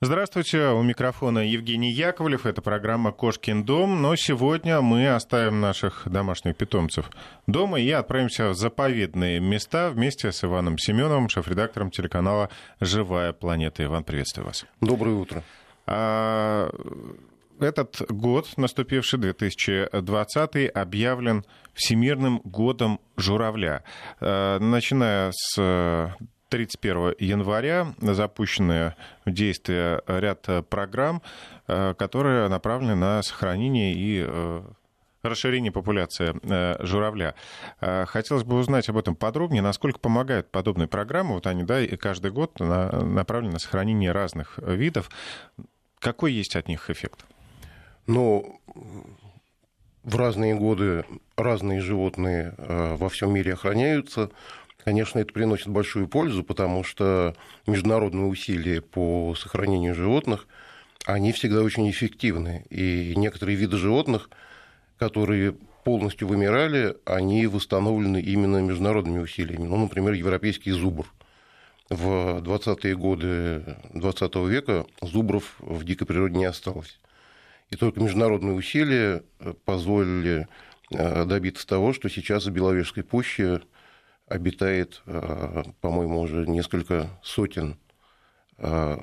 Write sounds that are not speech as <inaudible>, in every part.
Здравствуйте, у микрофона Евгений Яковлев, это программа «Кошкин дом», но сегодня мы оставим наших домашних питомцев дома и отправимся в заповедные места вместе с Иваном Семеновым, шеф-редактором телеканала «Живая планета». Иван, приветствую вас. Доброе утро. А, этот год, наступивший 2020, объявлен Всемирным годом журавля. А, начиная с 31 января запущены в действие ряд программ, э, которые направлены на сохранение и э, расширение популяции э, журавля. Хотелось бы узнать об этом подробнее, насколько помогают подобные программы. Вот они, да, и каждый год направлены на сохранение разных видов. Какой есть от них эффект? Ну, в разные годы разные животные во всем мире охраняются. Конечно, это приносит большую пользу, потому что международные усилия по сохранению животных, они всегда очень эффективны. И некоторые виды животных, которые полностью вымирали, они восстановлены именно международными усилиями. Ну, например, европейский зубр. В 20-е годы 20 века зубров в дикой природе не осталось. И только международные усилия позволили э, добиться того, что сейчас в Беловежской пуще обитает, э, по-моему, уже несколько сотен э,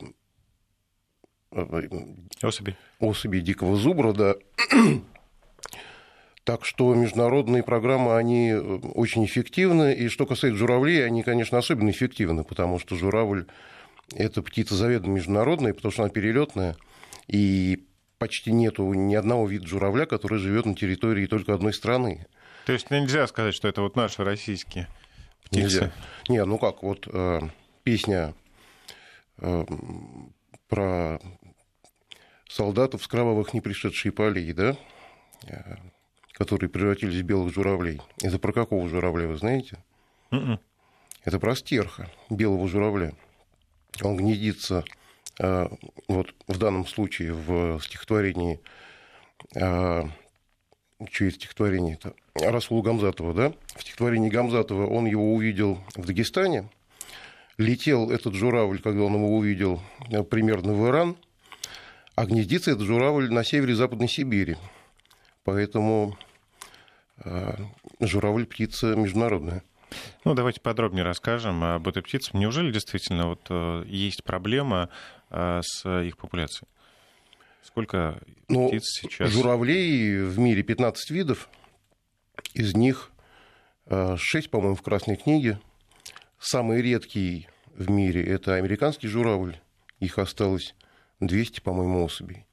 э, особей. особей дикого зубра, да. <clears throat> Так что международные программы, они очень эффективны. И что касается журавлей, они, конечно, особенно эффективны, потому что журавль – это птица заведомо международная, потому что она перелетная. И почти нету ни одного вида журавля, который живет на территории только одной страны. То есть нельзя сказать, что это вот наши российские птицы? Нельзя. Не, ну как, вот э, песня э, про солдатов с кровавых не пришедшие полей, да, э, которые превратились в белых журавлей. Это про какого журавля, вы знаете? Mm-mm. М-м. Это про стерха, белого журавля. Он гнездится э, вот в данном случае в стихотворении э, чье стихотворение это? Расулу Гамзатова, да? В стихотворении Гамзатова он его увидел в Дагестане. Летел этот журавль, когда он его увидел, э, примерно в Иран. А гнездится этот журавль на севере Западной Сибири. Поэтому э, журавль птица международная. Ну, давайте подробнее расскажем об этой птице. Неужели действительно вот, э, есть проблема с их популяцией? Сколько ну, птиц сейчас? Журавлей в мире 15 видов. Из них 6, э, по-моему, в Красной книге. Самый редкий в мире – это американский журавль. Их осталось 200, по-моему, особей.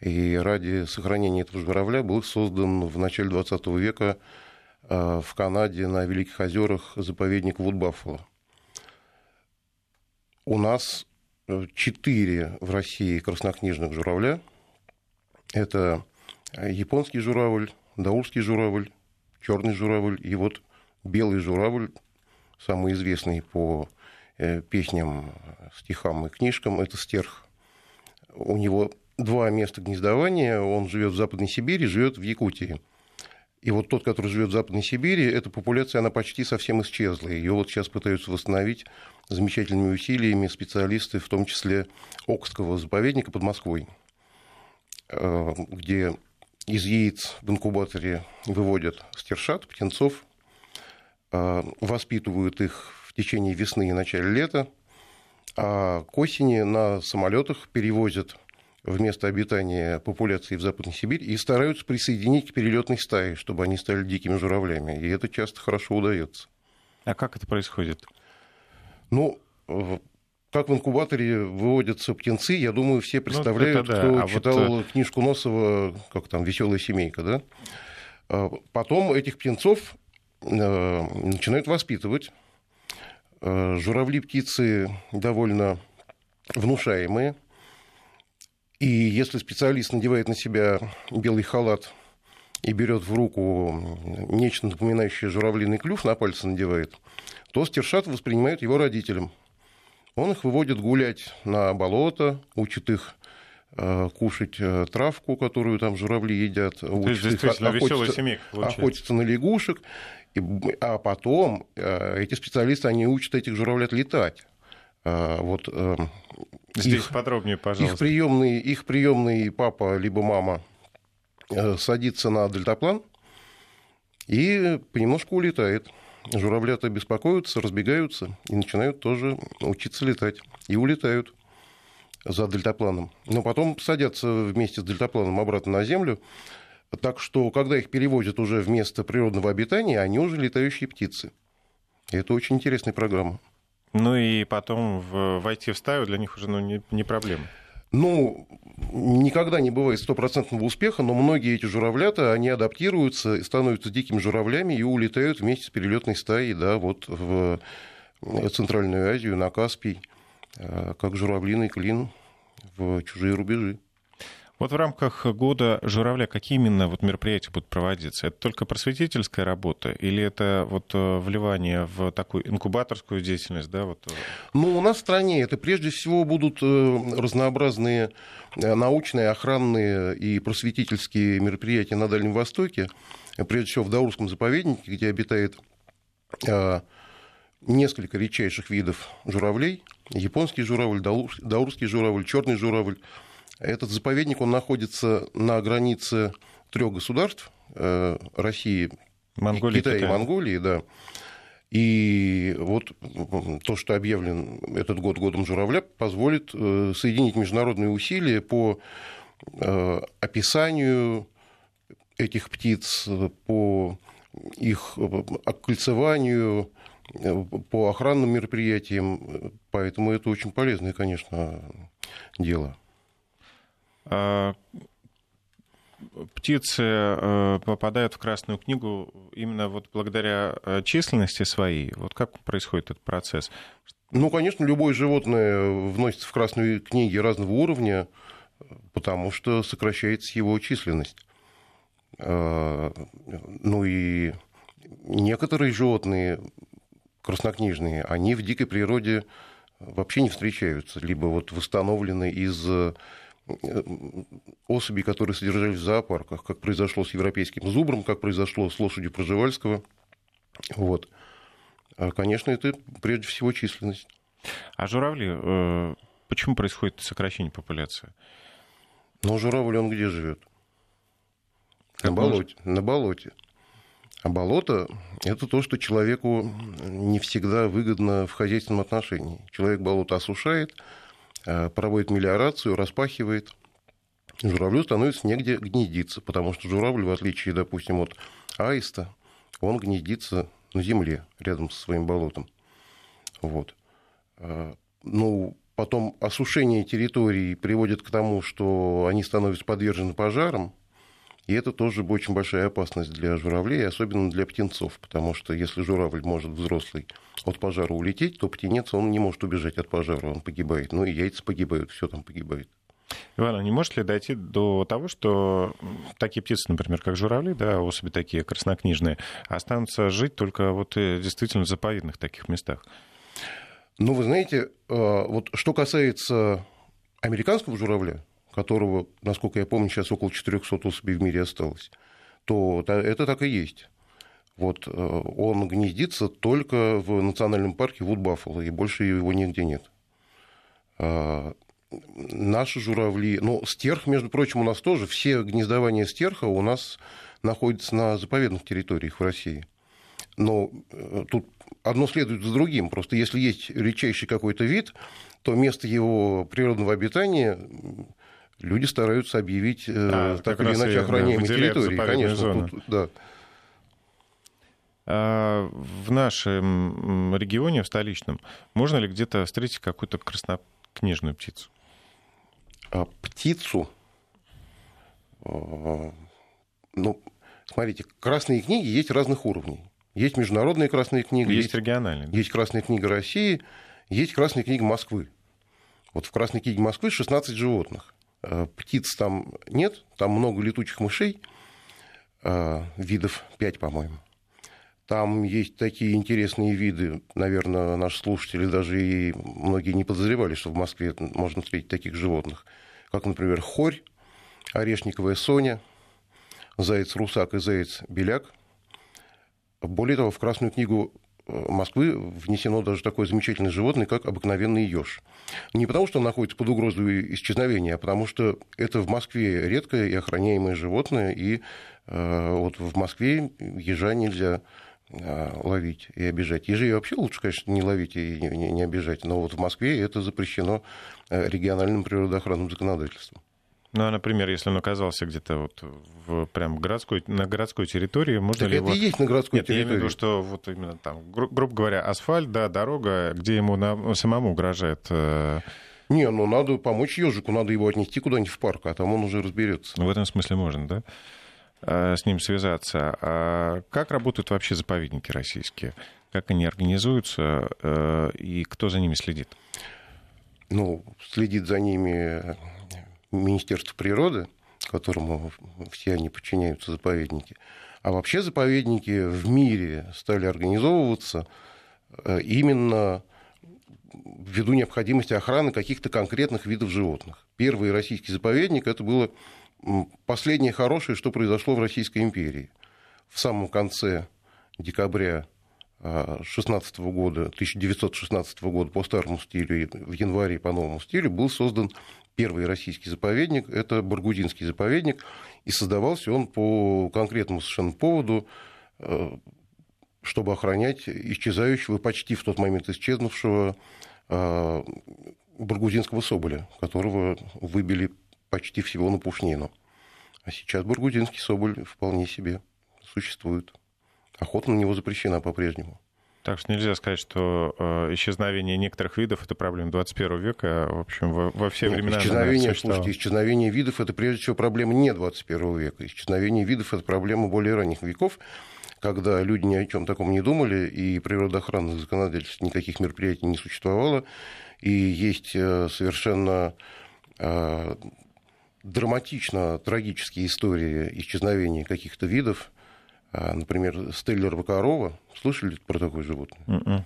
И ради сохранения этого журавля был создан в начале 20 века э, в Канаде на Великих озерах заповедник Вудбаффало. У нас э, четыре в России краснокнижных журавля. Это японский журавль, даурский журавль, черный журавль и вот белый журавль, самый известный по э, песням, стихам и книжкам, это стерх. У него два места гнездования, он живет в Западной Сибири, живет в Якутии. И вот тот, который живет в Западной Сибири, эта популяция, она почти совсем исчезла. Ее вот сейчас пытаются восстановить замечательными усилиями специалисты, в том числе Окского заповедника под Москвой. Э, где из яиц в инкубаторе выводят стершат, птенцов, э, воспитывают их в течение весны и начале лета, а к осени на самолетах перевозят в место обитания популяции в Западной Сибири и стараются присоединить к перелетной стае, чтобы они стали дикими журавлями. И это часто хорошо удается. А как это происходит? Ну, как в инкубаторе выводятся птенцы, я думаю, все ну, представляют, ну, да. кто а читал вот... Э, книжку Носова, как там, «Веселая семейка», да? А потом этих птенцов э, начинают воспитывать. Э, журавли птицы довольно внушаемые. И если специалист надевает на себя белый халат и берет в руку нечто напоминающее журавлиный клюв, на пальцы надевает, то стершат воспринимают его родителям – он их выводит гулять на болото, учит их э, кушать э, травку, которую там журавли едят, То учит их охотиться, охотиться на лягушек. И, а потом э, эти специалисты, они учат этих журавлят летать. Вот, Здесь их, подробнее, пожалуйста. Их приемный, их приемный папа либо мама садится на дельтаплан и понемножку улетает. Журавлята беспокоятся, разбегаются и начинают тоже учиться летать. И улетают за дельтапланом. Но потом садятся вместе с дельтапланом обратно на Землю. Так что, когда их перевозят уже в место природного обитания, они уже летающие птицы. И это очень интересная программа. Ну и потом в, войти в стаю для них уже ну, не, не проблема. Ну, никогда не бывает стопроцентного успеха, но многие эти журавлята, они адаптируются становятся дикими журавлями и улетают вместе с перелетной стаей, да, вот в Центральную Азию, на Каспий, э, как журавлиный клин в чужие рубежи. Вот в рамках года журавля какие именно вот мероприятия будут проводиться? Это только просветительская работа или это вот э, вливание в такую инкубаторскую деятельность? Да, вот? Э? Ну, у нас в стране это прежде всего будут э, разнообразные научные, охранные и просветительские мероприятия на Дальнем Востоке, прежде всего в Даурском заповеднике, где обитает несколько редчайших видов журавлей. Японский журавль, даурский журавль, черный журавль. Этот заповедник, он находится на границе трех государств э, России, Монголии, Китая Китай. и Монголии, да. И вот то, что объявлен этот год годом журавля, позволит э, соединить международные усилия по э, описанию этих птиц, по их окольцеванию, по охранным мероприятиям. Поэтому это очень полезное, конечно, дело. А, птицы э, попадают в Красную книгу именно вот благодаря э, численности своей. Вот как происходит этот процесс? Ну, конечно, любое животное вносится в Красную книгу разного уровня, потому что сокращается его численность. Ну и некоторые животные краснокнижные, они в дикой природе вообще не встречаются, либо вот восстановлены из Э, особей, которые содержались в зоопарках, как произошло с европейским зубром, как произошло с лошадью Проживальского. Вот. А, конечно, это прежде всего численность. А журавли, э, почему происходит сокращение популяции? Ну, журавль, он где живет? На болоте. На болоте. А болото – это то, что человеку не всегда выгодно в хозяйственном отношении. Человек болото осушает – проводит мелиорацию, распахивает, журавлю становится негде гнездиться, потому что журавль, в отличие, допустим, от аиста, он гнездится на земле, рядом со своим болотом. Вот. Э, ну, потом осушение территорий приводит к тому, что они становятся подвержены пожарам, и это тоже очень большая опасность для журавлей, особенно для птенцов, потому что если журавль может взрослый от пожара улететь, то птенец, он не может убежать от пожара, он погибает. Ну и яйца погибают, все там погибает. Иван, а не может ли дойти до того, что такие птицы, например, как журавли, да, особи такие краснокнижные, останутся жить только вот э, действительно в заповедных таких местах? Ну, вы знаете, э, вот что касается американского журавля, которого, насколько я помню, сейчас около 400 особей в мире осталось, то это так и есть. Вот э, он гнездится только в национальном парке Вуд-Баффало, и больше его нигде нет. А, наши журавли, ну, стерх, между прочим, у нас тоже, все гнездования стерха у нас находятся на заповедных территориях в России. Но э, тут одно следует за другим. Просто если есть редчайший какой-то вид, то место его природного обитания люди стараются объявить э, а, так или иначе охраняемой территорией. Конечно, тут, да. А в нашем регионе, в столичном, можно ли где-то встретить какую-то краснокнижную птицу? А, птицу? А, ну, смотрите, красные книги есть разных уровней. Есть международные красные книги. Есть, есть региональные. Есть красная книга России, есть красная книга Москвы. Вот в Красной книге Москвы 16 животных. Э, птиц там нет, там много летучих мышей, э, видов 5, по-моему. Там есть такие интересные виды, наверное, наши слушатели даже и многие не подозревали, что в Москве можно встретить таких животных, как, например, хорь, орешниковая соня, заяц-русак и заяц-беляк. Более того, в Красную книгу Москвы внесено даже такое замечательное животное, как обыкновенный еж. Не потому, что он находится под угрозой исчезновения, а потому что это в Москве редкое и охраняемое животное, и э, вот в Москве ежа нельзя э, ловить и обижать. Ежей вообще лучше, конечно, не ловить и не, не обижать, но вот в Москве это запрещено э, региональным природоохранным законодательством. Ну, а, например, если он оказался где-то вот в, прям городской, на городской территории, можно так ли это его... и есть на городской Нет, территории. я имею в виду, что вот именно там, гру- грубо говоря, асфальт, да, дорога, где ему на... самому угрожает... Э... Не, ну надо помочь ежику, надо его отнести куда-нибудь в парк, а там он уже разберется. Ну, в этом смысле можно, да? А, с ним связаться. А как работают вообще заповедники российские? Как они организуются э, и кто за ними следит? Ну, следит за ними Министерство природы, которому все они подчиняются, заповедники. А вообще заповедники в мире стали организовываться э, именно ввиду необходимости охраны каких-то конкретных видов животных. Первый российский заповедник это было последнее хорошее, что произошло в Российской империи. В самом конце декабря 16 э, года, 1916 года по старому стилю и в январе по новому стилю был создан первый российский заповедник, это Баргудинский заповедник, и создавался он по конкретному совершенно поводу, э, чтобы охранять исчезающего, почти в тот момент исчезнувшего э, Баргудинского соболя, которого выбили почти всего на пушнину. А сейчас Баргудинский соболь вполне себе существует. Охота на него запрещена по-прежнему. Так что нельзя сказать, что э, исчезновение некоторых видов это проблема 21 века. В общем, во, во все Нет, времена. Исчезновение, слушайте, исчезновение видов это прежде всего проблема не 21 века. Исчезновение видов это проблема более ранних веков, когда люди ни о чем таком не думали, и природоохранных законодательств никаких мероприятий не существовало. И есть э, совершенно э, драматично трагические истории исчезновения каких-то видов а, например, стеллер Вакарова. Слышали про такое животное? Mm-mm. М-м.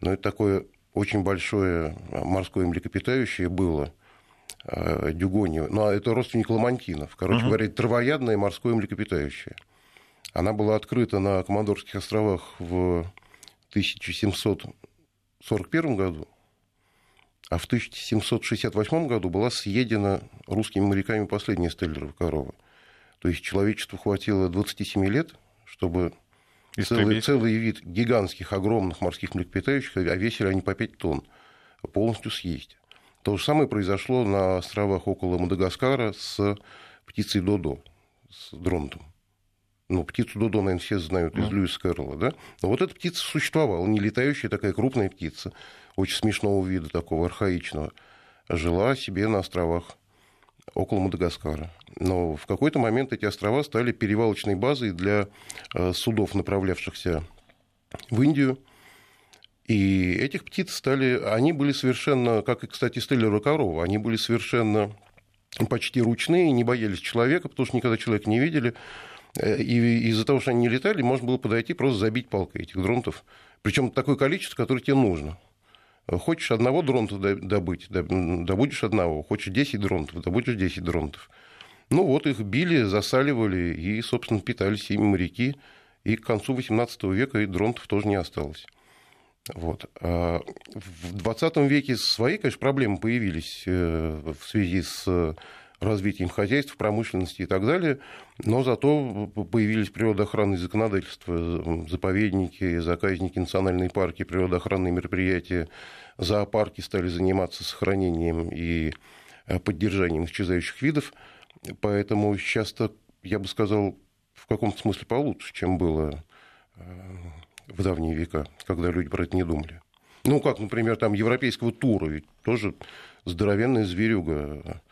Ну, это такое очень большое морское млекопитающее было, а, дюгонио. Ну, а это родственник ламантинов. Короче uh-huh. говоря, травоядное морское млекопитающее. Она была открыта на Командорских островах в 1741 году, а в 1768 году была съедена русскими моряками последняя стеллерова корова. То есть человечеству хватило 27 лет – чтобы целый, целый вид гигантских, огромных морских млекопитающих, а весили они по 5 тонн, полностью съесть. То же самое произошло на островах около Мадагаскара с птицей Додо, с дронтом. Ну, птицу Додо, наверное, все знают из mm. Льюиса Кэрролла, да? Но вот эта птица существовала, не летающая такая крупная птица, очень смешного вида, такого архаичного, жила себе на островах около Мадагаскара. Но в какой-то момент эти острова стали перевалочной базой для э, судов, направлявшихся в Индию. И этих птиц стали, они были совершенно, как и, кстати, стеллера корова, они были совершенно почти ручные, не боялись человека, потому что никогда человека не видели. Э, и из-за того, что они не летали, можно было подойти просто забить палкой этих дронтов. Причем такое количество, которое тебе нужно. Хочешь одного дронта добыть, добудешь одного. Хочешь 10 дронтов, добудешь 10 дронтов. Ну вот их били, засаливали и, собственно, питались ими моряки. И к концу XVIII века и дронтов тоже не осталось. Вот. А в 20 веке свои, конечно, проблемы появились э, в связи с развитием хозяйств, промышленности и так далее, но зато появились природоохранные законодательства, заповедники, заказники, национальные парки, природоохранные мероприятия, зоопарки стали заниматься сохранением и э, поддержанием исчезающих видов, поэтому сейчас-то, я бы сказал, в каком-то смысле получше, чем было э, в давние века, когда люди про это не думали. Ну, как, например, там европейского тура, ведь тоже здоровенная зверюга,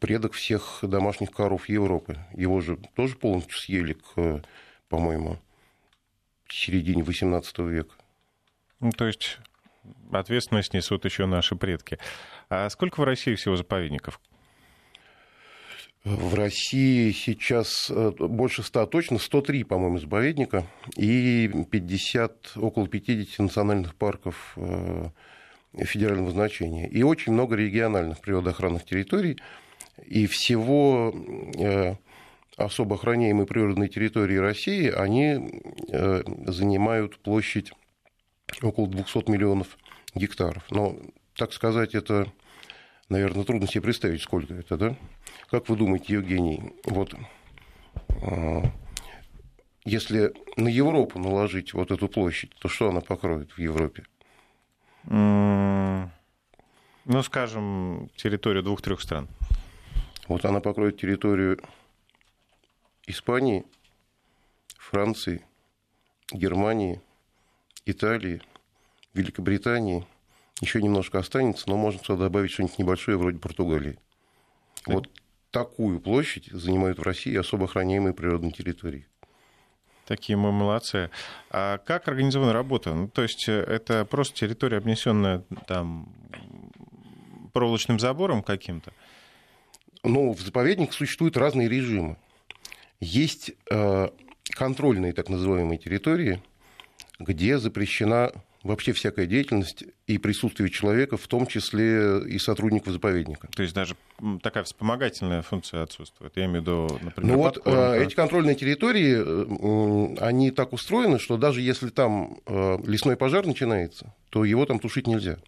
предок всех домашних коров Европы. Его же тоже полностью съели к, по-моему, середине XVIII века. Ну, то есть ответственность несут еще наши предки. А сколько в России всего заповедников? В России сейчас э, больше 100 точно, 103, по-моему, заповедника и 50, около 50 национальных парков э, федерального значения. И очень много региональных природоохранных территорий. И всего э, особо охраняемые природные территории России, они э, занимают площадь около 200 миллионов гектаров. Но, так сказать, это, наверное, трудно себе представить, сколько это, да? Как вы думаете, Евгений, вот а, если на Европу наложить вот эту площадь, то что она покроет в Европе? Ну, скажем, территорию двух-трех стран. Вот она покроет территорию Испании, Франции, Германии, Италии, Великобритании. Еще немножко останется, но можно сюда добавить что-нибудь небольшое вроде Португалии. Вот такую площадь занимают в России особо охраняемые природные территории. Такие мы молодцы. А как организована работа? Ну, то есть э, это просто территория, обнесенная там проволочным забором каким-то? Ну, в заповедниках существуют разные режимы. Есть э, контрольные так называемые территории, где запрещена вообще всякая деятельность и присутствие человека, в том числе и сотрудников заповедника. То есть даже такая вспомогательная функция отсутствует. Я имею в виду, например, Ну вот подкормка. эти контрольные территории, они так устроены, что даже если там э, лесной пожар начинается, то его там тушить нельзя,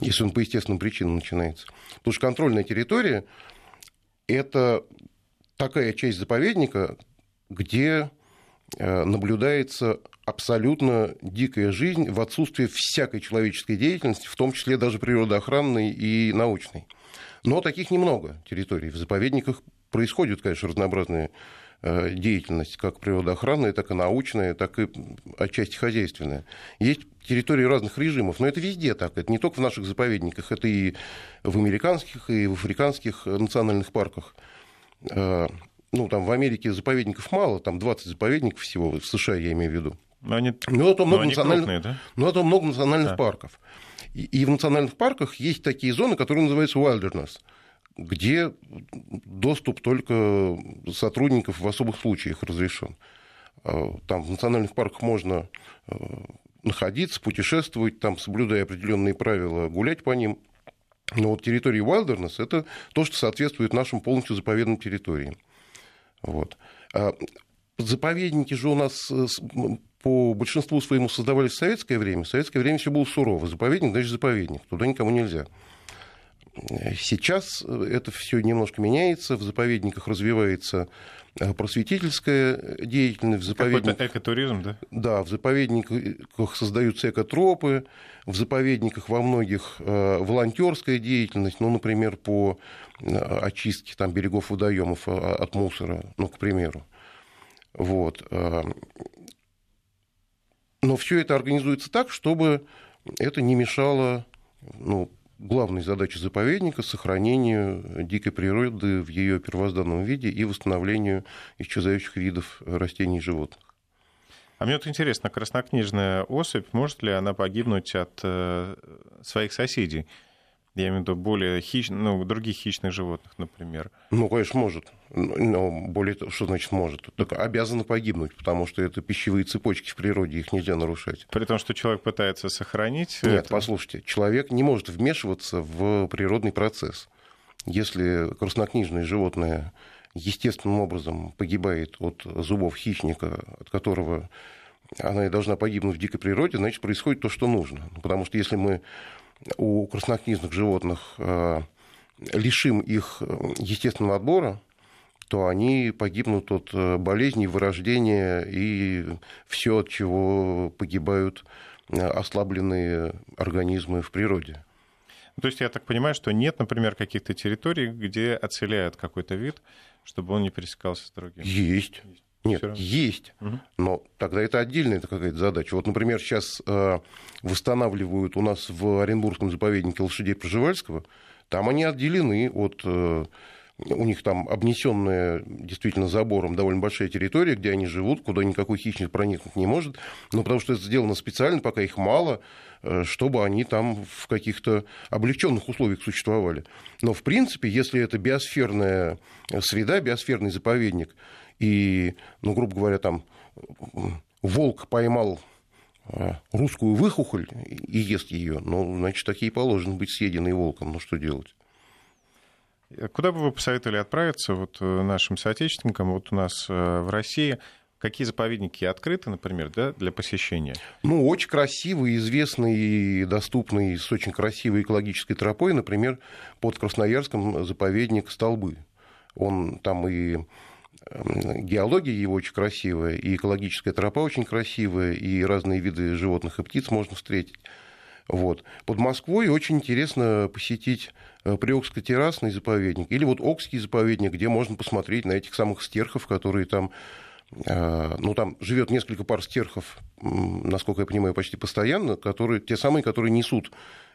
если он по естественным причинам начинается. Потому что контрольная территория – это такая часть заповедника, где э, наблюдается абсолютно дикая жизнь в отсутствии всякой человеческой деятельности, в том числе даже природоохранной и научной. Но таких немного территорий. В заповедниках происходит, конечно, разнообразная э, деятельность, как природоохранная, так и научная, так и отчасти хозяйственная. Есть территории разных режимов, но это везде так. Это не только в наших заповедниках, это и в американских, и в африканских национальных парках. Э, ну, там в Америке заповедников мало, там 20 заповедников всего, в США я имею в виду. Но они, ну, это много, национальных, крупные, да? но это много национальных да. парков. И, и в национальных парках есть такие зоны, которые называются wilderness, где доступ только сотрудников в особых случаях разрешен. А, там в национальных парках можно э, находиться, путешествовать, там, соблюдая определенные правила, гулять по ним. Но вот территория wilderness – это то, что соответствует нашим полностью заповедным территориям. Вот. А заповедники же у нас э, по большинству своему создавались в советское время. В советское время все было сурово. Заповедник, значит, заповедник. Туда никому нельзя. Сейчас это все немножко меняется. В заповедниках развивается э, просветительская деятельность. В заповедниках... Какой-то экотуризм, да? Да, в заповедниках создаются экотропы, в заповедниках во многих э, волонтерская деятельность, ну, например, по э, очистке там, берегов водоемов от мусора, ну, к примеру. Вот. Но все это организуется так, чтобы это не мешало ну, главной задаче заповедника сохранению дикой природы в ее первозданном виде и восстановлению исчезающих видов растений и животных. А мне вот интересно, краснокнижная особь, может ли она погибнуть от э, своих соседей? Я имею в виду более хищ... ну, других хищных животных, например. Ну, конечно, может. Но более того, что значит может? Так обязаны погибнуть, потому что это пищевые цепочки в природе, их нельзя нарушать. При том, что человек пытается сохранить... Нет, это... послушайте, человек не может вмешиваться в природный процесс. Если краснокнижное животное естественным образом погибает от зубов хищника, от которого она и должна погибнуть в дикой природе, значит, происходит то, что нужно. Потому что если мы у краснокнижных животных э, лишим их э, естественного отбора, то они погибнут от э, болезней, вырождения и все, от чего погибают ослабленные организмы в природе. То есть я так понимаю, что нет, например, каких-то территорий, где отселяют какой-то вид, чтобы он не пересекался с другим? Есть. есть. Нет, есть. Угу. Но тогда это отдельная какая-то задача. Вот, например, сейчас э, восстанавливают у нас в Оренбургском заповеднике лошадей Проживальского. Там они отделены от... Э, у них там обнесенная действительно забором довольно большая территория, где они живут, куда никакой хищник проникнуть не может. Но потому что это сделано специально, пока их мало, э, чтобы они там в каких-то облегченных условиях существовали. Но, в принципе, если это биосферная среда, биосферный заповедник, и, ну, грубо говоря, там волк поймал э, русскую выхухоль и ест ее, ну, значит, такие положены быть съеденные волком. Ну, что делать? Куда бы вы посоветовали отправиться вот э, нашим соотечественникам? Вот у нас э, в России Какие заповедники открыты, например, да, для посещения? Ну, очень красивый, известный и доступный с очень красивой экологической тропой, например, под Красноярском заповедник Столбы. Он там и геология его очень красивая, и экологическая тропа очень красивая, и разные виды животных и птиц можно встретить. Вот. Под Москвой очень интересно посетить э, Приокско-террасный заповедник или вот Окский заповедник, где можно посмотреть на этих самых стерхов, которые там э, ну, там живет несколько пар стерхов, насколько я понимаю, почти постоянно, которые, те самые, которые несут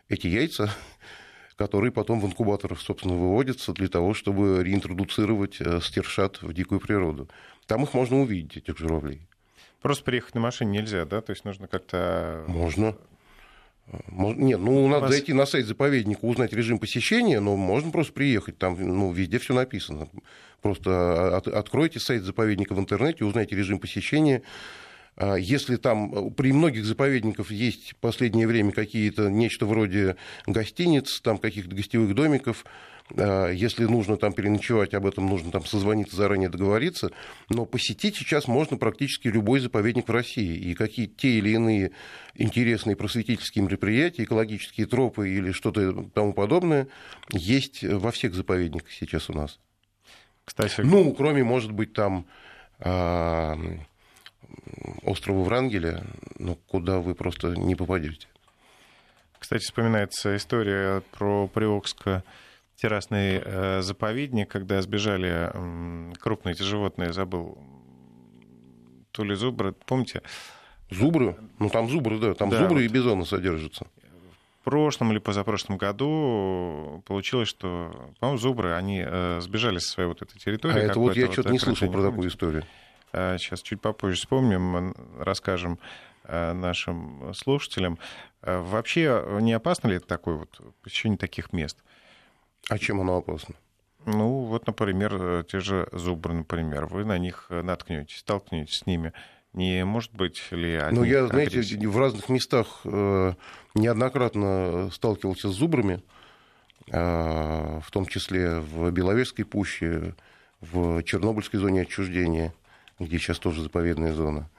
эти яйца, <laughs> которые потом в инкубаторах, собственно, выводятся для того, чтобы реинтродуцировать э, стершат в дикую природу. Там их можно увидеть, этих журавлей. Просто приехать на машине нельзя, да? То есть нужно как-то... Можно. Нет, ну, надо вас... зайти на сайт заповедника, узнать режим посещения, но можно просто приехать, там ну, везде все написано. Просто от, откройте сайт заповедника в интернете, узнайте режим посещения. А если там при многих заповедниках есть в последнее время какие-то нечто вроде гостиниц, там каких-то гостевых домиков, а, если нужно там переночевать, об этом нужно там созвониться, заранее договориться. Но посетить сейчас можно практически любой заповедник в России. И какие те или иные интересные просветительские мероприятия, экологические тропы или что-то тому подобное есть во всех заповедниках сейчас у нас. Кстати, ну, кроме, может быть, там острова Врангеля, ну, куда вы просто не попадете. Кстати, вспоминается история про Приокско террасный э, заповедник, когда сбежали э, крупные эти животные, забыл, то ли зубры, помните? Зубры? Ну там зубры, да, там да, зубры вот. и бизоны содержатся. В прошлом или позапрошлом году получилось, что, по-моему, зубры, они э, сбежали со своей вот этой территории. А это вот я что-то не слышал про такую историю. Сейчас чуть попозже вспомним, расскажем э, нашим слушателям. Э, вообще не опасно ли это такое вот посещение таких мест? А чем оно опасно? Ну, вот, например, э, те же зубры, например, вы на них э, наткнетесь, столкнетесь с ними. Не может быть ли они Ну, я, знаете, агрессии? в разных местах э, неоднократно сталкивался с зубрами, э, в том числе в Беловежской пуще, в Чернобыльской зоне отчуждения, где сейчас тоже заповедная зона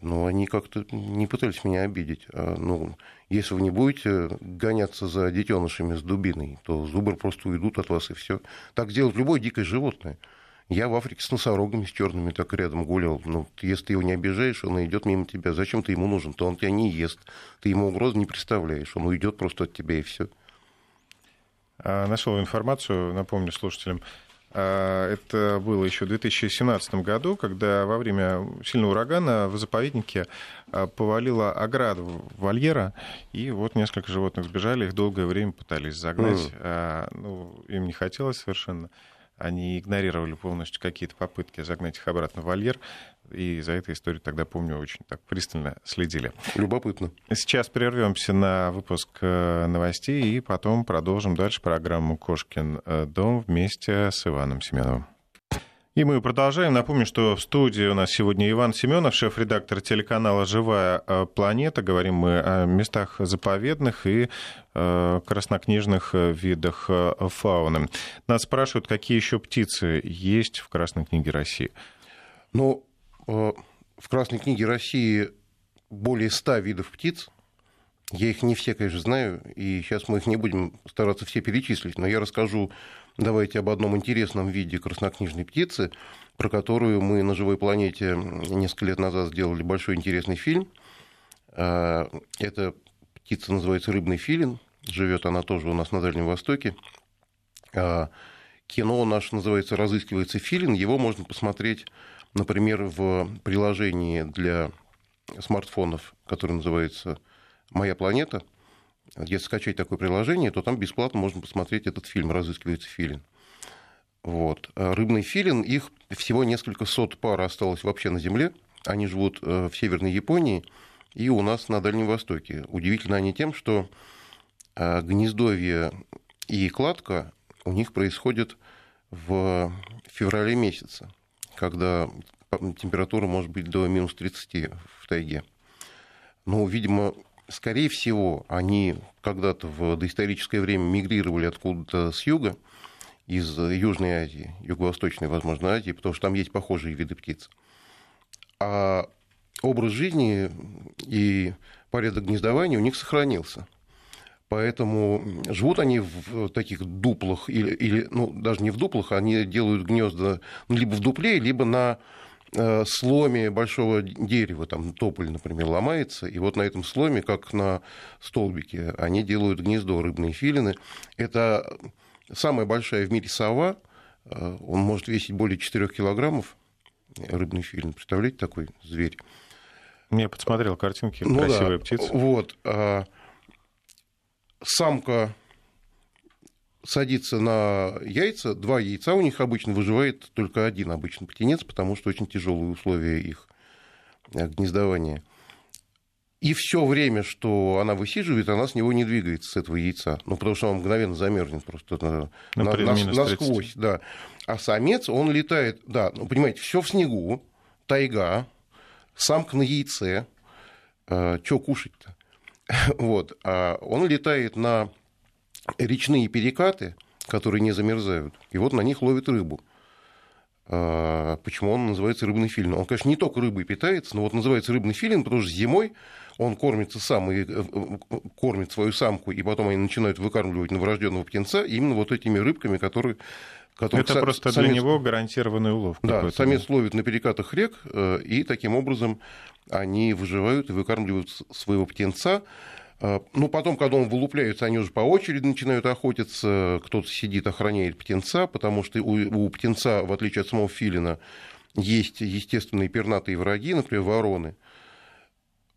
но они как-то не пытались меня обидеть. А, ну, если вы не будете гоняться за детенышами с дубиной, то зубры просто уйдут от вас и все. Так делает любое дикое животное. Я в Африке с носорогами, с черными так рядом гулял. Ну, если ты его не обижаешь, он идет мимо тебя. Зачем ты ему нужен? То он тебя не ест. Ты ему угрозы не представляешь. Он уйдет просто от тебя и все. А, нашел информацию, напомню слушателям. А, это было еще в 2017 году, когда во время сильного урагана в заповеднике а, повалила ограду вольера, и вот несколько животных сбежали, их долгое время пытались загнать. Mm. Ну, им не хотелось совершенно. Они игнорировали полностью какие-то попытки загнать их обратно в вольер. И за этой историей тогда, помню, очень так пристально следили. Любопытно. Сейчас прервемся на выпуск э, новостей и потом продолжим дальше программу «Кошкин э, дом» вместе с Иваном Семеновым. И мы продолжаем. Напомню, что в студии у нас сегодня Иван Семенов, шеф-редактор телеканала «Живая э, планета». Говорим мы о местах заповедных и краснокнижных видах фауны. Нас спрашивают, какие еще птицы есть в Красной книге России. Ну, Э, в Красной книге России более ста видов птиц. Я их не все, конечно, знаю, и сейчас мы их не будем стараться все перечислить, но я расскажу, давайте, об одном интересном виде краснокнижной птицы, про которую мы на «Живой планете» несколько лет назад сделали большой интересный фильм. Э, эта птица называется рыбный филин, живет она тоже у нас на Дальнем Востоке. Э, кино наше называется «Разыскивается филин», его можно посмотреть Например, в приложении для смартфонов, которое называется «Моя планета», если скачать такое приложение, то там бесплатно можно посмотреть этот фильм «Разыскивается филин». Вот. А рыбный филин, их всего несколько сот пар осталось вообще на Земле. Они живут э, в Северной Японии и у нас на Дальнем Востоке. Удивительно они тем, что э, гнездовье и кладка у них происходит в феврале месяце когда температура может быть до минус 30 в тайге. Ну, видимо, скорее всего, они когда-то в доисторическое время мигрировали откуда-то с юга, из Южной Азии, Юго-Восточной, возможно, Азии, потому что там есть похожие виды птиц. а образ жизни и порядок гнездования у них сохранился. Поэтому живут они в таких дуплах, или, или ну, даже не в дуплах, они делают гнезда либо в дупле, либо на сломе большого дерева, там тополь, например, ломается, и вот на этом сломе, как на столбике, они делают гнездо рыбные филины. Это самая большая в мире сова, э, он может весить более 4 килограммов, рыбный филин. Представляете, такой зверь? Я подсмотрел картинки, ну, красивая да, птица. Вот. А, самка садится на яйца, два яйца у них обычно выживает только один обычный птенец, потому что очень тяжелые условия их гнездования. И все время, что она высиживает, она с него не двигается, с этого яйца. Ну, потому что он мгновенно замерзнет просто на, на, на, насквозь. Да. А самец, он летает, да, ну, понимаете, все в снегу, тайга, самка на яйце. Э, что кушать-то? <laughs> Вот. А он летает на речные перекаты, которые не замерзают, и вот на них ловит рыбу. А, почему он называется рыбный филин? Он, конечно, не только рыбой питается, но вот называется рыбный филин, потому что зимой он кормится сам и э, кормит свою самку, и потом они начинают выкармливать новорожденного птенца именно вот этими рыбками, которые это са- просто самец... для него гарантированный улов. Да, самец ловит на перекатах рек, э, и таким образом они выживают и выкармливают своего птенца. А, ну, потом, когда он вылупляется, они уже по очереди начинают охотиться. Кто-то сидит, охраняет птенца, потому что у, у птенца, в отличие от самого филина, есть естественные пернатые враги, например, вороны.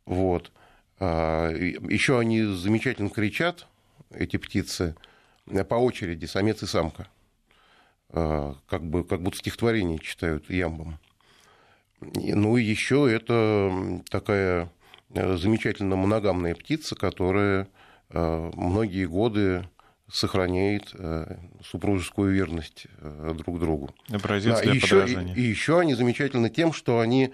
Вот. А, Еще они замечательно кричат, эти птицы, по очереди, самец и самка. А, как, бы, как будто стихотворение читают ямбом. Ну и еще это такая Э, замечательно моногамная птица, которая э, многие годы сохраняет э, супружескую верность друг другу. Образец да, для и еще, и, и еще они замечательны тем, что они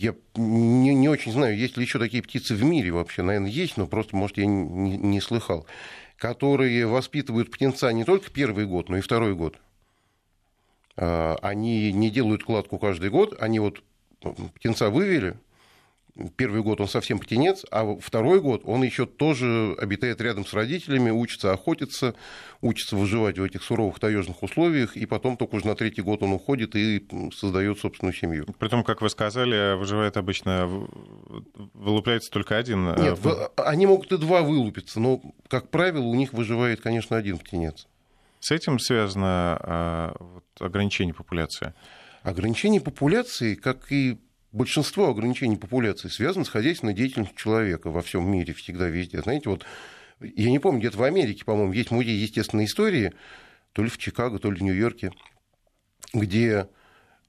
я не, не очень знаю, есть ли еще такие птицы в мире вообще. Наверное, есть, но просто, может, я не, не слыхал. Которые воспитывают птенца не только первый год, но и второй год. Они не делают кладку каждый год. Они вот птенца вывели, Первый год он совсем птенец, а второй год он еще тоже обитает рядом с родителями, учится охотиться, учится выживать в этих суровых таежных условиях, и потом только уже на третий год он уходит и создает собственную семью. Притом, как вы сказали, выживает обычно, вылупляется только один. Э, Нет, в... они могут и два вылупиться, но, как правило, у них выживает, конечно, один птенец. С этим связано а, вот, ограничение популяции? Ограничение популяции, как и большинство ограничений популяции связано с хозяйственной деятельностью человека во всем мире, всегда везде. Знаете, вот я не помню, где-то в Америке, по-моему, есть музей естественной истории, то ли в Чикаго, то ли в Нью-Йорке, где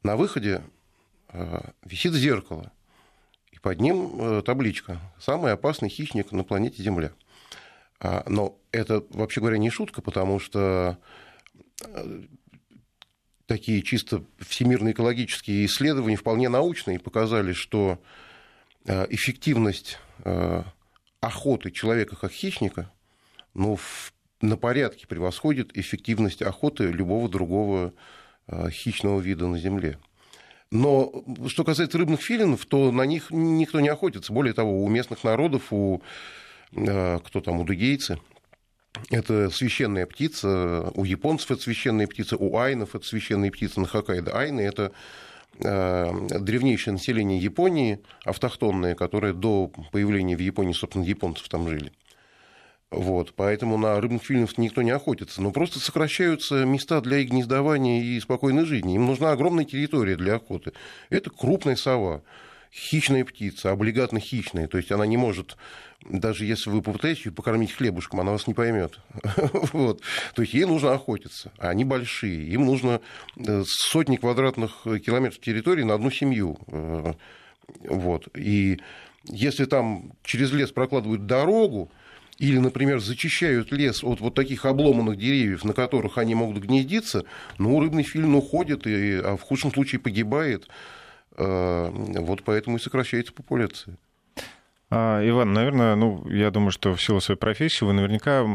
на выходе э, висит зеркало, и под ним э, табличка «Самый опасный хищник на планете Земля». А, но это, вообще говоря, не шутка, потому что э, такие чисто всемирно экологические исследования, вполне научные, показали, что э, эффективность э, охоты человека как хищника ну, на порядке превосходит эффективность охоты любого другого э, хищного вида на Земле. Но что касается рыбных филинов, то на них никто не охотится. Более того, у местных народов, у кто там, у дугейцы – это священная птица, у японцев это священная птица, у айнов это священная птица на Хоккайдо. Айны – это э, древнейшее население Японии, автохтонное, которое до появления в Японии, собственно, японцев там жили. Вот, поэтому на рыбных филинов никто не охотится. Но просто сокращаются места для их гнездования и спокойной жизни. Им нужна огромная территория для охоты. Это крупная сова хищная птица, облигатно хищная. То есть она не может, даже если вы попытаетесь ее покормить хлебушком, она вас не поймет. <laughs> вот. То есть ей нужно охотиться. А они большие. Им нужно э, сотни квадратных километров территории на одну семью. Э, вот. И если там через лес прокладывают дорогу, или, например, зачищают лес от вот таких обломанных деревьев, на которых они могут гнездиться, ну, рыбный фильм уходит, и, а в худшем случае погибает. Э, вот поэтому и сокращается популяция. А, Иван, наверное, ну, я думаю, что в силу своей профессии вы наверняка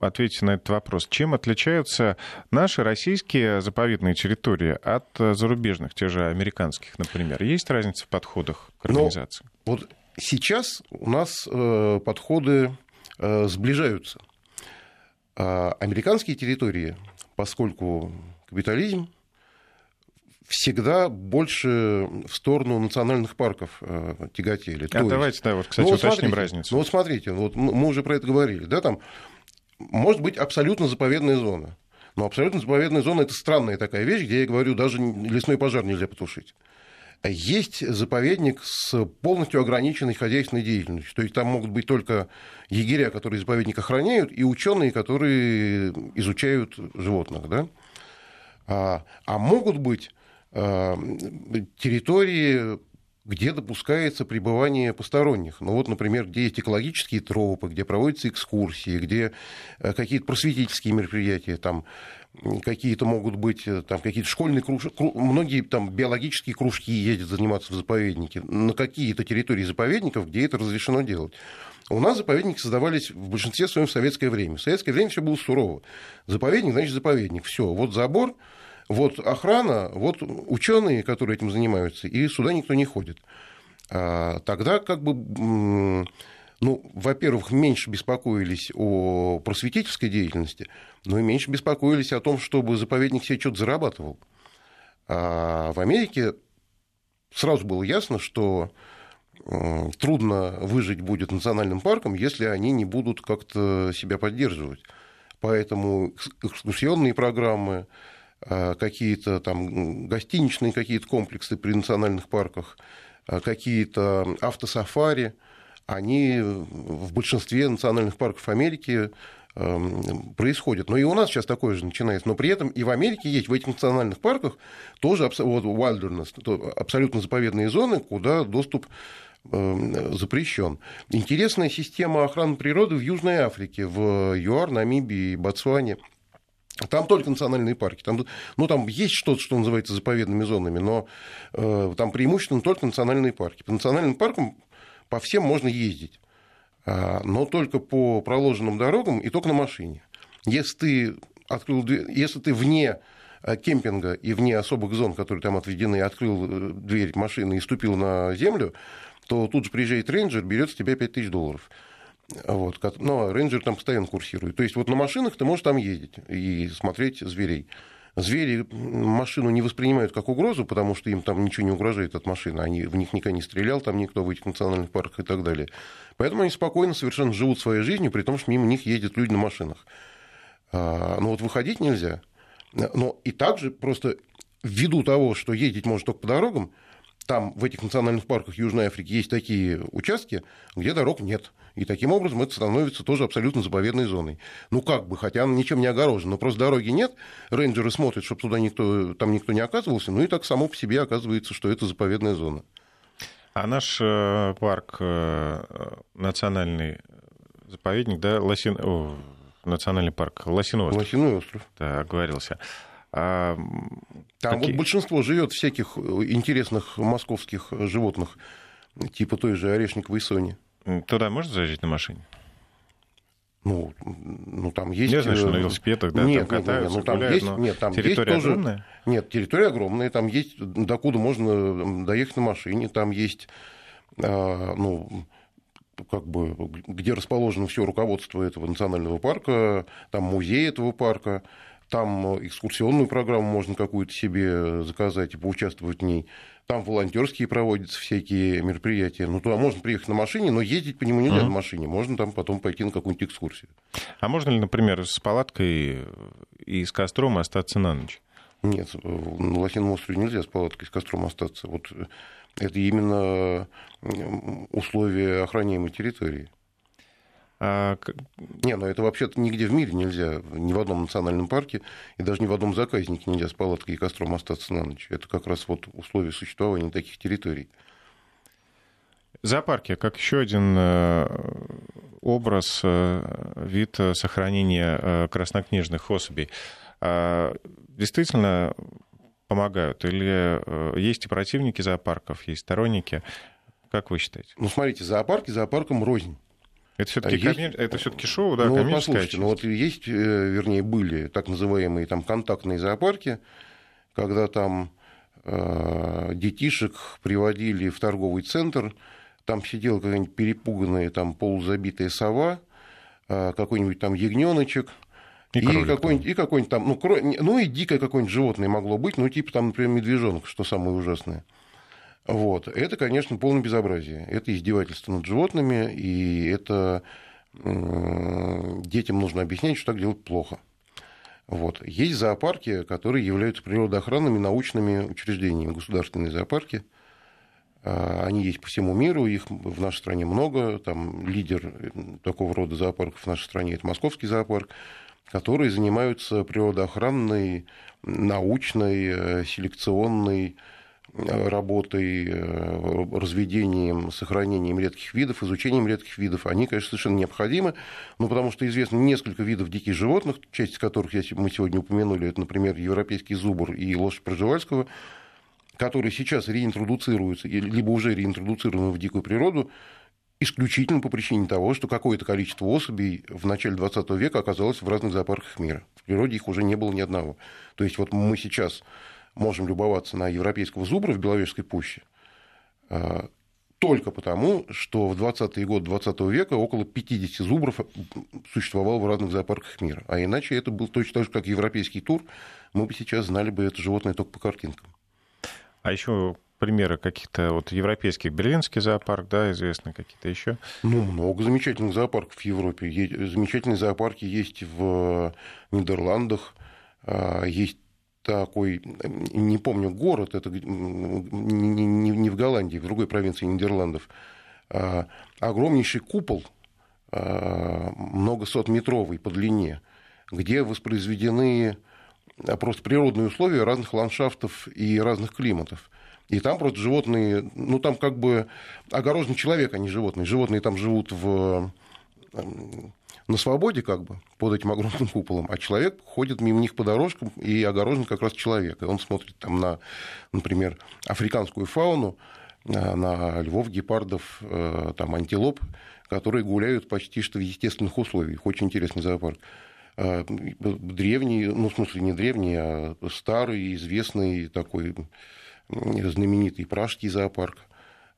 ответите на этот вопрос. Чем отличаются наши российские заповедные территории от зарубежных, те же американских, например? Есть разница в подходах к ну, организации? Ну, вот сейчас у нас э, подходы э, сближаются. А американские территории, поскольку капитализм, всегда больше в сторону национальных парков э, тяготели. А То давайте, есть, да, вот, кстати, ну, уточним смотрите, разницу. Ну, вот смотрите, вот мы уже про это говорили, да, там может быть абсолютно заповедная зона. Но абсолютно заповедная зона – это странная такая вещь, где я говорю, даже лесной пожар нельзя потушить. Есть заповедник с полностью ограниченной хозяйственной деятельностью. То есть там могут быть только егеря, которые заповедник охраняют, и ученые, которые изучают животных. Да? А, а могут быть территории, где допускается пребывание посторонних. Ну вот, например, где есть экологические тропы, где проводятся экскурсии, где э, какие-то просветительские мероприятия, там какие-то могут быть, э, там какие-то школьные кружки, многие там биологические кружки ездят заниматься в заповеднике, на какие-то территории заповедников, где это разрешено делать. У нас заповедники создавались в большинстве своем в советское время. В советское время все было сурово. Заповедник, значит, заповедник. Все, вот забор, вот охрана, вот ученые, которые этим занимаются, и сюда никто не ходит. А тогда как бы ну, во-первых, меньше беспокоились о просветительской деятельности, но и меньше беспокоились о том, чтобы заповедник себе что-то зарабатывал. А в Америке сразу было ясно, что трудно выжить будет национальным парком, если они не будут как-то себя поддерживать. Поэтому экскурсионные программы, Э, какие-то там гостиничные какие-то комплексы при национальных парках, э, какие-то автосафари, они в большинстве национальных парков Америки эм, происходят. Но и у нас сейчас такое же начинается. Но при этом и в Америке есть в этих национальных парках тоже вот, wilderness, абсолютно заповедные зоны, куда доступ эм, запрещен. Интересная система охраны природы в Южной Африке, в ЮАР, Намибии, Ботсване – там только национальные парки. Там, ну, там есть что-то, что называется заповедными зонами, но э, там преимущественно только национальные парки. По национальным паркам по всем можно ездить, э, но только по проложенным дорогам и только на машине. Если ты, открыл, если ты вне э, кемпинга и вне особых зон, которые там отведены, открыл э, дверь машины и ступил на землю, то тут же приезжает рейнджер, берет с тебя 5000 долларов. Вот, но рейнджер там постоянно курсирует. То есть вот на машинах ты можешь там ездить и смотреть зверей. Звери машину не воспринимают как угрозу, потому что им там ничего не угрожает от машины. Они в них никогда не стрелял, там никто в этих национальных парках и так далее. Поэтому они спокойно совершенно живут своей жизнью, при том, что мимо них ездят люди на машинах. А, но вот выходить нельзя. Но и также просто ввиду того, что ездить можно только по дорогам, там в этих национальных парках Южной Африки есть такие участки, где дорог нет. И таким образом это становится тоже абсолютно заповедной зоной. Ну как бы, хотя она ничем не огорожена, но просто дороги нет, рейнджеры смотрят, чтобы туда никто, там никто не оказывался, ну и так само по себе оказывается, что это заповедная зона. А наш э, парк э, национальный заповедник, да, Лосин... О, национальный парк Лосиный остров. Лосиный остров. Да, оговорился. А Там какие... вот большинство живет всяких интересных московских животных, типа той же орешниковой сони. Туда можно заезжать на машине? Ну, ну там есть... Я знаю, что на велосипедах, да, нет, там катаются, нет, нет, ну, там гуляют, есть, нет, там территория есть тоже... огромная? Нет, территория огромная, там есть, докуда можно доехать на машине, там есть, а, ну, как бы, где расположено все руководство этого национального парка, там музей этого парка, там экскурсионную программу можно какую-то себе заказать и поучаствовать в ней. Там волонтерские проводятся всякие мероприятия. Ну, туда можно приехать на машине, но ездить по нему нельзя uh-huh. на машине. Можно там потом пойти на какую-нибудь экскурсию. А можно ли, например, с палаткой и с костром остаться на ночь? Нет, на Лосином острове нельзя с палаткой с костром остаться. Вот это именно условия охраняемой территории. А... Не, ну это вообще-то нигде в мире нельзя, ни в одном национальном парке и даже ни в одном заказнике нельзя с палаткой и костром остаться на ночь. Это как раз вот условия существования таких территорий. Зоопарки, как еще один э, образ, э, вид сохранения э, краснокнижных особей, а, действительно помогают? Или есть и противники зоопарков, есть сторонники? Как вы считаете? Ну, смотрите, зоопарки зоопарком рознь. Это все-таки есть... коммер... это все-таки шоу, да, ну, коммерческая послушайте, часть. ну вот есть, вернее, были так называемые там контактные зоопарки, когда там э, детишек приводили в торговый центр, там сидела какая-нибудь перепуганная, там полузабитая сова, э, какой-нибудь там ягненочек, и, и какой-нибудь, и какой-нибудь там, ну, кро... ну и дикое какое-нибудь животное могло быть, ну, типа там, например, медвежонок, что самое ужасное. Вот. Это, конечно, полное безобразие. Это издевательство над животными, и это детям нужно объяснять, что так делать плохо. Вот. Есть зоопарки, которые являются природоохранными научными учреждениями, государственные зоопарки. А, они есть по всему миру, их в нашей стране много. Там лидер такого рода зоопарков в нашей стране – это Московский зоопарк, которые занимаются природоохранной, научной, э, селекционной работой, э, разведением, сохранением редких видов, изучением редких видов, они, конечно, совершенно необходимы, ну, потому что известно несколько видов диких животных, часть из которых мы сегодня упомянули, это, например, европейский зубр и лошадь Пржевальского, которые сейчас реинтродуцируются, либо уже реинтродуцированы в дикую природу, исключительно по причине того, что какое-то количество особей в начале 20 века оказалось в разных зоопарках мира. В природе их уже не было ни одного. То есть вот мы сейчас можем любоваться на европейского зубра в Беловежской пуще, а, только потому, что в 20-е годы 20 века около 50 зубров существовало в разных зоопарках мира. А иначе это был точно так же, как европейский тур. Мы бы сейчас знали бы это животное только по картинкам. А еще примеры каких-то вот европейских, Берлинский зоопарк, да, известны какие-то еще? Ну, много замечательных зоопарков в Европе. Замечательные зоопарки есть в Нидерландах, а, есть такой, не помню город, это не в Голландии, в другой провинции Нидерландов, а, огромнейший купол, а, многосотметровый по длине, где воспроизведены просто природные условия разных ландшафтов и разных климатов. И там просто животные, ну там как бы огорожен человек, а не животные. Животные там живут в на свободе как бы под этим огромным куполом, а человек ходит мимо них по дорожкам и огорожен как раз человек. И он смотрит там на, например, африканскую фауну, на львов, гепардов, э, там, антилоп, которые гуляют почти что в естественных условиях. Очень интересный зоопарк. Э, древний, ну, в смысле, не древний, а старый, известный такой знаменитый пражский зоопарк – а,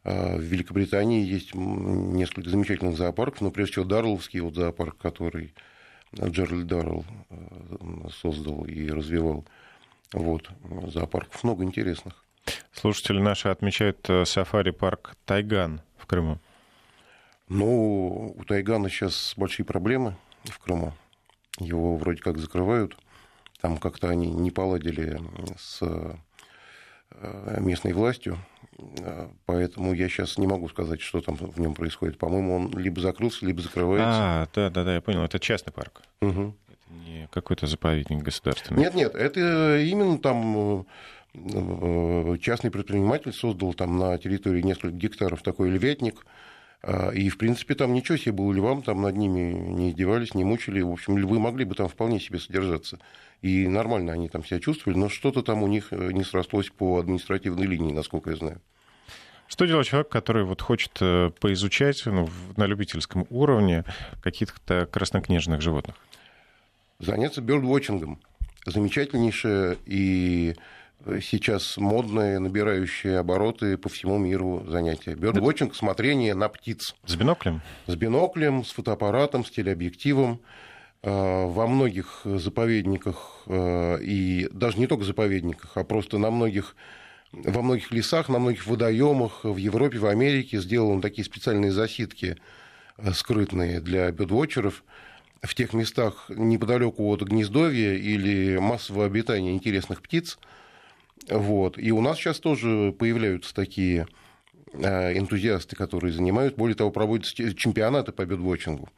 в Великобритании есть несколько замечательных зоопарков, но прежде всего Дарловский вот зоопарк, который Джеральд Даррелл э, создал и развивал. Вот, зоопарков много интересных. Слушатели наши отмечают э, сафари-парк Тайган в Крыму. Ну, у Тайгана сейчас большие проблемы в Крыму. Его вроде как закрывают. Там как-то они не поладили с э, местной властью. Поэтому я сейчас не могу сказать, что там в нем происходит. По-моему, он либо закрылся, либо закрывается. А, да, да, да, я понял. Это частный парк. Угу. Это не какой-то заповедник государственный. Нет, нет, это именно там э, частный предприниматель создал там на территории несколько гектаров такой львятник. А, и, в принципе, там ничего себе было львам, там над ними не издевались, не мучили. В общем, львы могли бы там вполне себе содержаться. И нормально они там себя чувствовали, но что-то там у них э, не срослось по административной линии, насколько я знаю. Что делать человек, который вот хочет э, поизучать ну, на любительском уровне каких-то краснокнижных животных? Заняться бёрдвотчингом. Замечательнейшее и сейчас модное, набирающее обороты по всему миру занятие. Бёрдвотчинг – смотрение на птиц. С биноклем? С биноклем, с фотоаппаратом, с телеобъективом. Э, во многих заповедниках, э, и даже не только заповедниках, а просто на многих, во многих лесах, на многих водоемах в Европе, в Америке сделаны такие специальные засидки э, скрытные для бедвотчеров в тех местах неподалеку от гнездовья или массового обитания интересных птиц. Вот. И у нас сейчас тоже появляются такие энтузиасты, которые занимают, более того, проводятся чемпионаты по бедвотчингу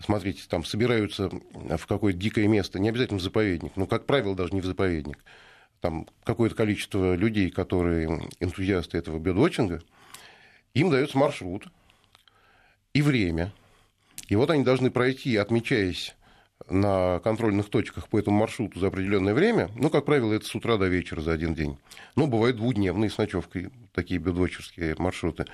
смотрите, там собираются в какое-то дикое место, не обязательно в заповедник, но, как правило, даже не в заповедник, там какое-то количество людей, которые энтузиасты этого бедвотчинга, им дается маршрут и время. И вот они должны пройти, отмечаясь на контрольных точках по этому маршруту за определенное время, ну, как правило, это с утра до вечера за один день. Ну, бывают двудневные с ночевкой такие бедвотчерские маршруты.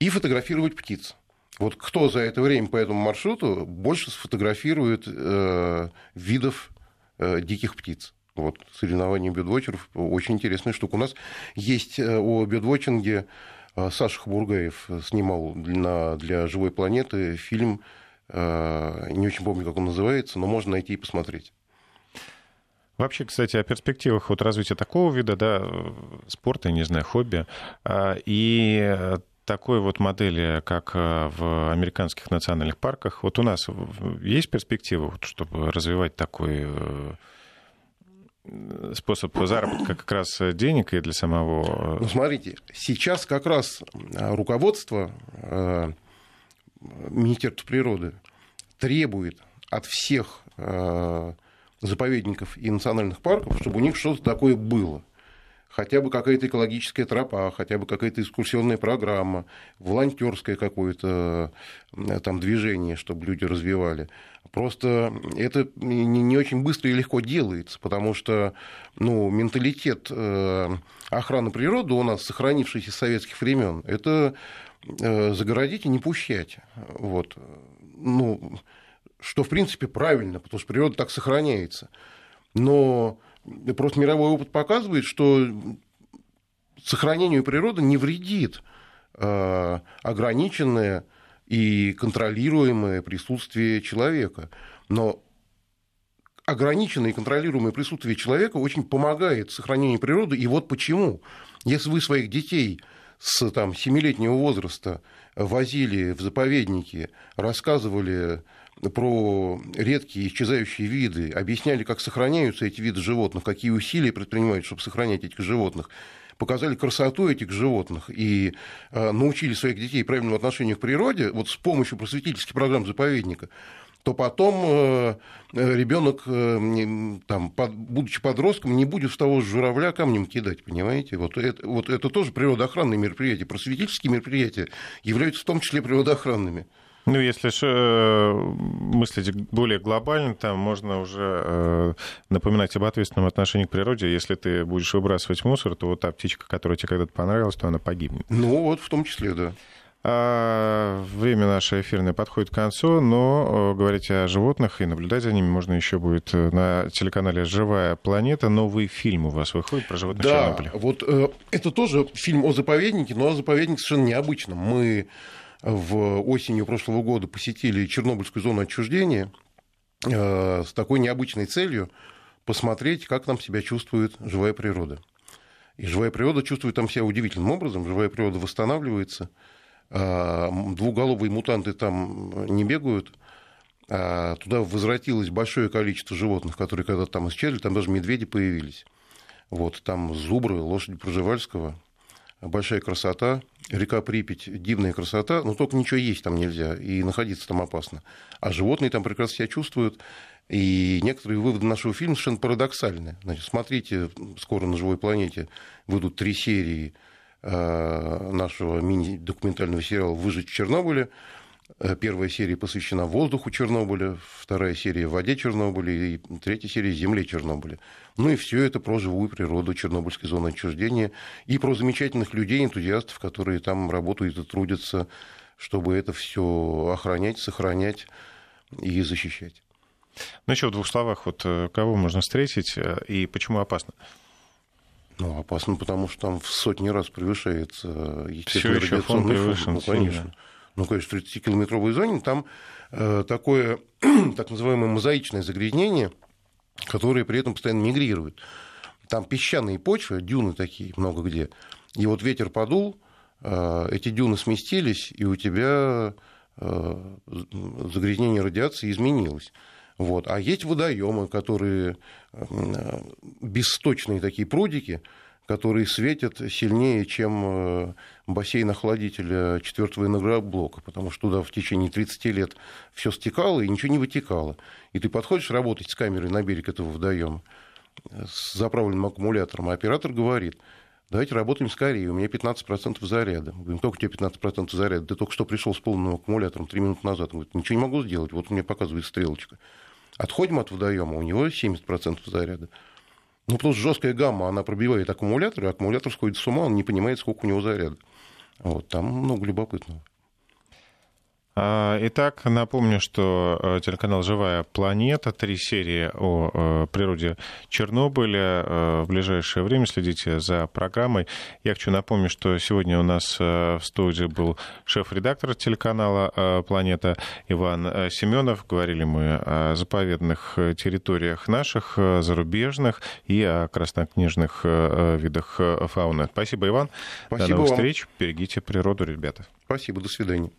и фотографировать птиц. Вот кто за это время по этому маршруту больше сфотографирует э, видов э, диких птиц? Вот, соревнования бедвотчеров очень интересная штука. У нас есть э, о бедвотчинге э, Саша Хабургаев снимал для, для «Живой планеты» фильм, не очень помню, как он называется, но можно найти и посмотреть. Вообще, кстати, о перспективах вот развития такого вида да, спорта, не знаю, хобби, а, и такой вот модели, как в американских национальных парках, вот у нас есть перспектива, чтобы развивать такой способ заработка как раз денег и для самого... Ну, смотрите, сейчас как раз руководство Министерства природы требует от всех э, заповедников и национальных парков, чтобы у них что-то такое было хотя бы какая-то экологическая тропа, хотя бы какая-то экскурсионная программа, волонтерское какое-то э, там движение, чтобы люди развивали. Просто это не очень быстро и легко делается, потому что ну, менталитет э, охраны природы у нас, сохранившийся с советских времен, это загородить и не пущать. Вот. Ну, что, в принципе, правильно, потому что природа так сохраняется. Но Просто мировой опыт показывает, что сохранению природы не вредит э, ограниченное и контролируемое присутствие человека. Но ограниченное и контролируемое присутствие человека очень помогает сохранению природы. И вот почему. Если вы своих детей с там, 7-летнего возраста возили в заповедники, рассказывали про редкие исчезающие виды, объясняли, как сохраняются эти виды животных, какие усилия предпринимают, чтобы сохранять этих животных, показали красоту этих животных и э, научили своих детей правильному отношению к природе. Вот с помощью просветительских программ заповедника, то потом э, ребенок, э, там, будучи подростком, не будет с того же журавля камнем кидать, понимаете? Вот это, вот это тоже природоохранные мероприятия. Просветительские мероприятия являются в том числе природоохранными. Ну, если же э, мыслить более глобально, там можно уже э, напоминать об ответственном отношении к природе. Если ты будешь выбрасывать мусор, то вот та птичка, которая тебе когда-то понравилась, то она погибнет. Ну, вот в том числе, да. А, время наше эфирное подходит к концу, но э, говорить о животных и наблюдать за ними можно еще будет на телеканале «Живая планета». Новый фильм у вас выходит про животных да, Чернобыля. вот э, это тоже фильм о заповеднике, но о заповеднике совершенно необычном. Мы в осенью прошлого года посетили Чернобыльскую зону отчуждения э, с такой необычной целью посмотреть, как там себя чувствует живая природа. И живая природа чувствует там себя удивительным образом, живая природа восстанавливается, э, двуголовые мутанты там не бегают, а туда возвратилось большое количество животных, которые когда-то там исчезли, там даже медведи появились. Вот, там зубры, лошади Проживальского, большая красота, река Припять, дивная красота, но только ничего есть там нельзя, и находиться там опасно. А животные там прекрасно себя чувствуют, и некоторые выводы нашего фильма совершенно парадоксальны. Значит, смотрите, скоро на «Живой планете» выйдут три серии нашего мини-документального сериала «Выжить в Чернобыле», Э, первая серия посвящена воздуху Чернобыля, вторая серия воде Чернобыля и третья серия земле Чернобыля. Ну и все это про живую природу Чернобыльской зоны отчуждения и про замечательных людей, энтузиастов, которые там работают и трудятся, чтобы это все охранять, сохранять и защищать. Ну еще в двух словах, вот э, кого можно встретить э, и почему опасно? Ну, опасно, потому что там в сотни раз превышается естественный радиационный фон. Превышен, ну, конечно. Сильно ну, конечно, 30-километровой зоне, там э, такое <clears throat> так называемое мозаичное загрязнение, которое при этом постоянно мигрирует. Там песчаные почвы, дюны такие много где. И вот ветер подул, э, эти дюны сместились, и у тебя э, загрязнение радиации изменилось. Вот. А есть водоемы, которые э, бесточные такие прудики, которые светят сильнее, чем э, бассейн охладителя четвертого энергоблока, потому что туда в течение 30 лет все стекало и ничего не вытекало. И ты подходишь работать с камерой на берег этого водоема с заправленным аккумулятором, а оператор говорит, давайте работаем скорее, у меня 15% заряда. Мы говорим, только у тебя 15% заряда, ты только что пришел с полным аккумулятором 3 минуты назад. Он говорит, ничего не могу сделать, вот меня показывает стрелочка. Отходим от водоема, у него 70% заряда. Ну, потому жесткая гамма, она пробивает аккумулятор, и аккумулятор сходит с ума, он не понимает, сколько у него заряда. Вот, там много любопытного. А, итак, напомню, что э, телеканал «Живая планета», три серии о э, природе Чернобыля. Э, в ближайшее время следите за программой. Я хочу напомнить, что сегодня у нас в студии был шеф-редактор телеканала «Планета» Иван Семенов. Говорили мы о заповедных территориях наших, зарубежных и о краснокнижных видах фауны. Спасибо, Иван. Спасибо До новых вам. встреч. Берегите природу, ребята. Спасибо, до свидания.